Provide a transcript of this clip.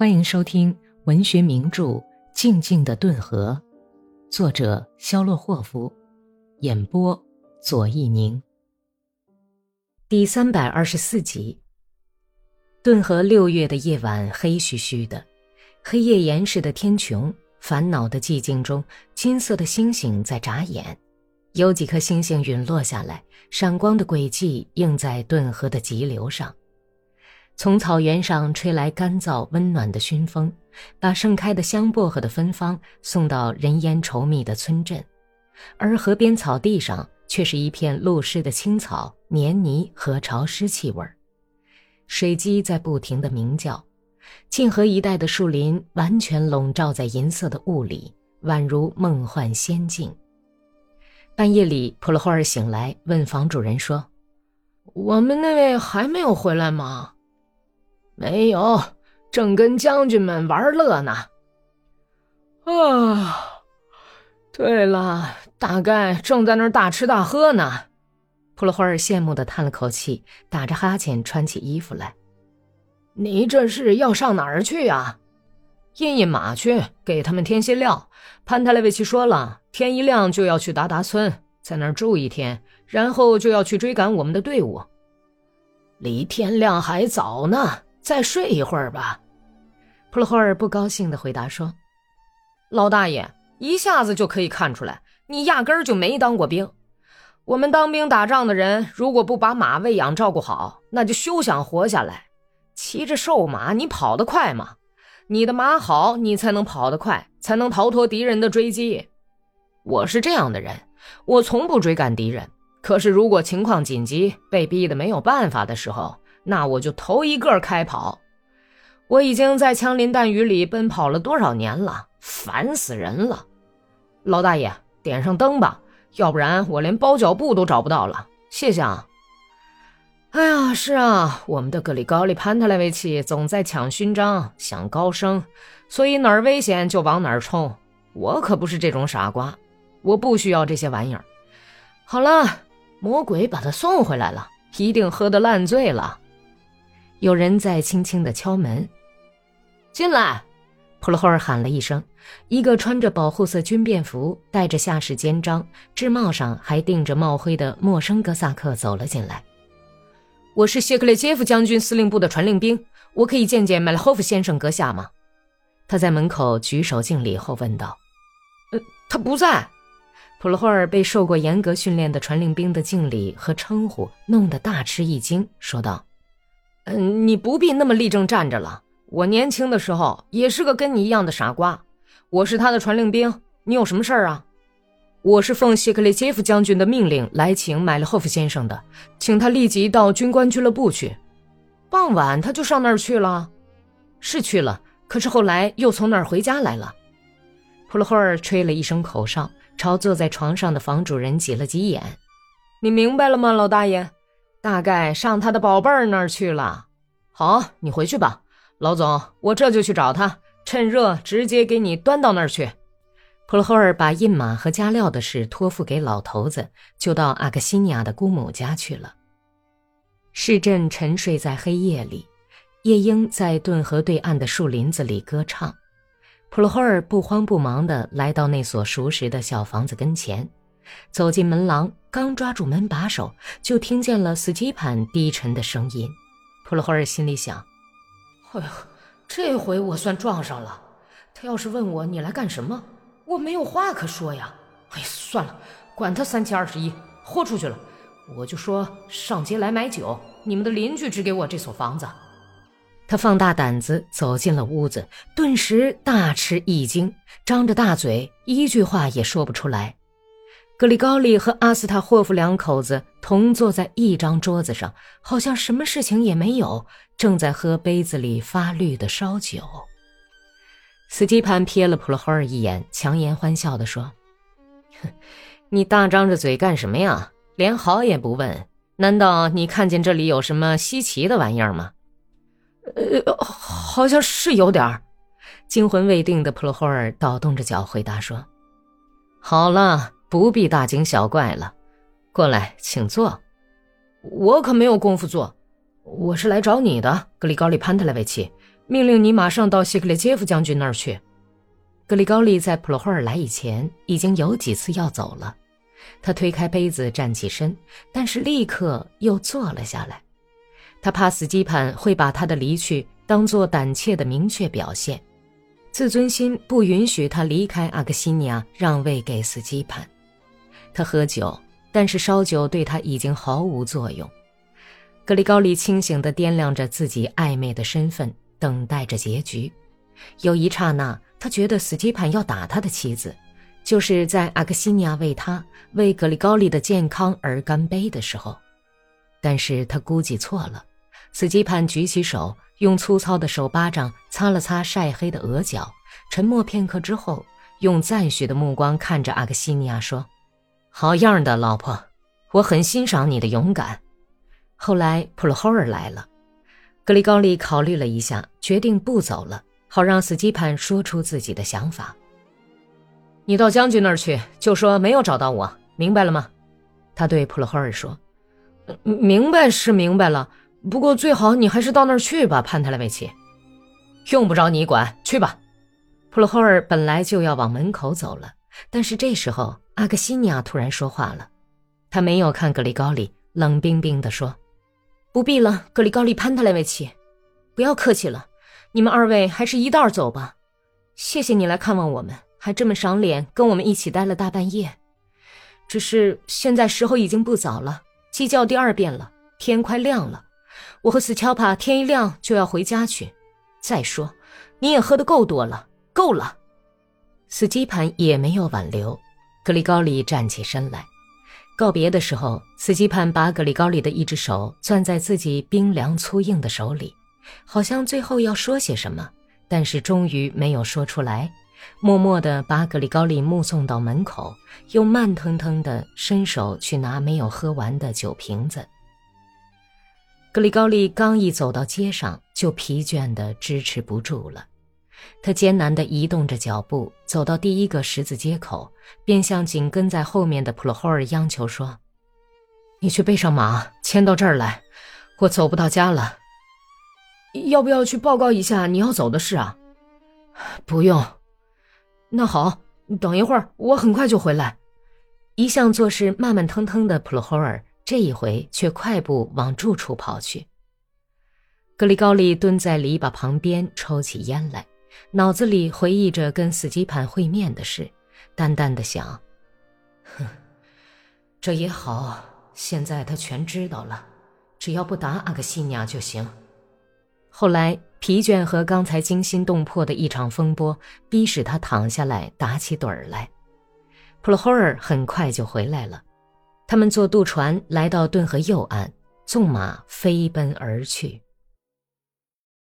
欢迎收听文学名著《静静的顿河》，作者肖洛霍夫，演播左一宁。第三百二十四集。顿河六月的夜晚黑黢黢的，黑夜岩似的天穹，烦恼的寂静中，金色的星星在眨眼，有几颗星星陨落下来，闪光的轨迹映在顿河的急流上。从草原上吹来干燥温暖的熏风，把盛开的香薄荷的芬芳送到人烟稠密的村镇，而河边草地上却是一片露湿的青草、黏泥和潮湿气味水鸡在不停地鸣叫，沁河一带的树林完全笼罩在银色的雾里，宛如梦幻仙境。半夜里，普罗霍尔醒来，问房主人说：“我们那位还没有回来吗？”没有，正跟将军们玩乐呢。啊，对了，大概正在那儿大吃大喝呢。普罗霍尔羡慕的叹了口气，打着哈欠穿起衣服来。你这是要上哪儿去呀？印印马去，给他们添些料。潘特莱维奇说了，天一亮就要去达达村，在那儿住一天，然后就要去追赶我们的队伍。离天亮还早呢。再睡一会儿吧，普罗霍尔不高兴的回答说：“老大爷，一下子就可以看出来，你压根儿就没当过兵。我们当兵打仗的人，如果不把马喂养照顾好，那就休想活下来。骑着瘦马，你跑得快吗？你的马好，你才能跑得快，才能逃脱敌人的追击。我是这样的人，我从不追赶敌人。可是如果情况紧急，被逼得没有办法的时候，那我就头一个开跑。我已经在枪林弹雨里奔跑了多少年了，烦死人了！老大爷，点上灯吧，要不然我连包脚布都找不到了。谢谢啊。哎呀，是啊，我们的格里高利潘特莱维奇总在抢勋章、想高升，所以哪儿危险就往哪儿冲。我可不是这种傻瓜，我不需要这些玩意儿。好了，魔鬼把他送回来了，一定喝得烂醉了。有人在轻轻的敲门，进来！普罗霍尔喊了一声，一个穿着保护色军便服、戴着下士肩章、制帽上还钉着帽徽的陌生哥萨克走了进来。我是谢克列杰夫将军司令部的传令兵，我可以见见麦勒霍夫先生阁下吗？他在门口举手敬礼后问道：“呃，他不在。”普罗霍尔被受过严格训练的传令兵的敬礼和称呼弄得大吃一惊，说道。嗯，你不必那么立正站着了。我年轻的时候也是个跟你一样的傻瓜。我是他的传令兵，你有什么事儿啊？我是奉谢克列杰夫将军的命令来请麦勒霍夫先生的，请他立即到军官俱乐部去。傍晚他就上那儿去了，是去了，可是后来又从那儿回家来了。普罗霍尔吹了一声口哨，朝坐在床上的房主人挤了挤眼。你明白了吗，老大爷？大概上他的宝贝儿那儿去了。好，你回去吧，老总，我这就去找他，趁热直接给你端到那儿去。普罗霍尔把印马和加料的事托付给老头子，就到阿克西尼亚的姑母家去了。市镇沉睡在黑夜里，夜莺在顿河对岸的树林子里歌唱。普罗霍尔不慌不忙地来到那所熟识的小房子跟前。走进门廊，刚抓住门把手，就听见了斯基潘低沉的声音。普罗霍尔心里想：“哎呦，这回我算撞上了。他要是问我你来干什么，我没有话可说呀。哎，算了，管他三七二十一，豁出去了。我就说上街来买酒，你们的邻居只给我这所房子。”他放大胆子走进了屋子，顿时大吃一惊，张着大嘴，一句话也说不出来。格里高利和阿斯塔霍夫两口子同坐在一张桌子上，好像什么事情也没有，正在喝杯子里发绿的烧酒。斯基潘瞥了普罗霍尔一眼，强颜欢笑地说：“哼，你大张着嘴干什么呀？连好也不问？难道你看见这里有什么稀奇的玩意儿吗？”“呃，好像是有点儿。”惊魂未定的普罗霍尔倒动着脚回答说：“好了。”不必大惊小怪了，过来，请坐。我可没有功夫坐，我是来找你的，格里高利潘特莱维奇。命令你马上到西克列杰夫将军那儿去。格里高利在普罗霍尔来以前已经有几次要走了。他推开杯子站起身，但是立刻又坐了下来。他怕斯基潘会把他的离去当作胆怯的明确表现，自尊心不允许他离开阿克西尼亚，让位给斯基潘。他喝酒，但是烧酒对他已经毫无作用。格里高利清醒地掂量着自己暧昧的身份，等待着结局。有一刹那，他觉得斯基潘要打他的妻子，就是在阿克西尼亚为他、为格里高利的健康而干杯的时候。但是他估计错了。斯基潘举起手，用粗糙的手巴掌擦了擦晒黑的额角，沉默片刻之后，用赞许的目光看着阿克西尼亚说：“好样的，老婆，我很欣赏你的勇敢。”后来普罗霍尔来了，格里高利考虑了一下，决定不走了，好让斯基潘说出自己的想法。你到将军那儿去，就说没有找到我，明白了吗？他对普罗霍尔说：“明白是明白了，不过最好你还是到那儿去吧，潘特莱维奇。用不着你管，去吧。”普罗霍尔本来就要往门口走了，但是这时候阿克西尼亚突然说话了，他没有看格里高利，冷冰冰地说。不必了，格里高利·潘特莱维奇，不要客气了。你们二位还是一道走吧。谢谢你来看望我们，还这么赏脸，跟我们一起待了大半夜。只是现在时候已经不早了，鸡叫第二遍了，天快亮了。我和斯乔帕天一亮就要回家去。再说，你也喝得够多了，够了。斯基潘也没有挽留，格里高利站起身来。告别的时候，斯基潘把格里高里的一只手攥在自己冰凉粗硬的手里，好像最后要说些什么，但是终于没有说出来，默默地把格里高里目送到门口，又慢腾腾地伸手去拿没有喝完的酒瓶子。格里高利刚一走到街上，就疲倦的支持不住了。他艰难地移动着脚步，走到第一个十字街口，便向紧跟在后面的普罗霍尔央求说：“你去背上马，牵到这儿来，我走不到家了。要不要去报告一下你要走的事啊？不用。那好，等一会儿，我很快就回来。”一向做事慢慢腾腾的普罗霍尔，这一回却快步往住处跑去。格里高利蹲在篱笆旁边，抽起烟来。脑子里回忆着跟斯基潘会面的事，淡淡的想：“哼，这也好，现在他全知道了，只要不打阿克西尼亚就行。”后来疲倦和刚才惊心动魄的一场风波，逼使他躺下来打起盹儿来。普罗霍尔很快就回来了，他们坐渡船来到顿河右岸，纵马飞奔而去。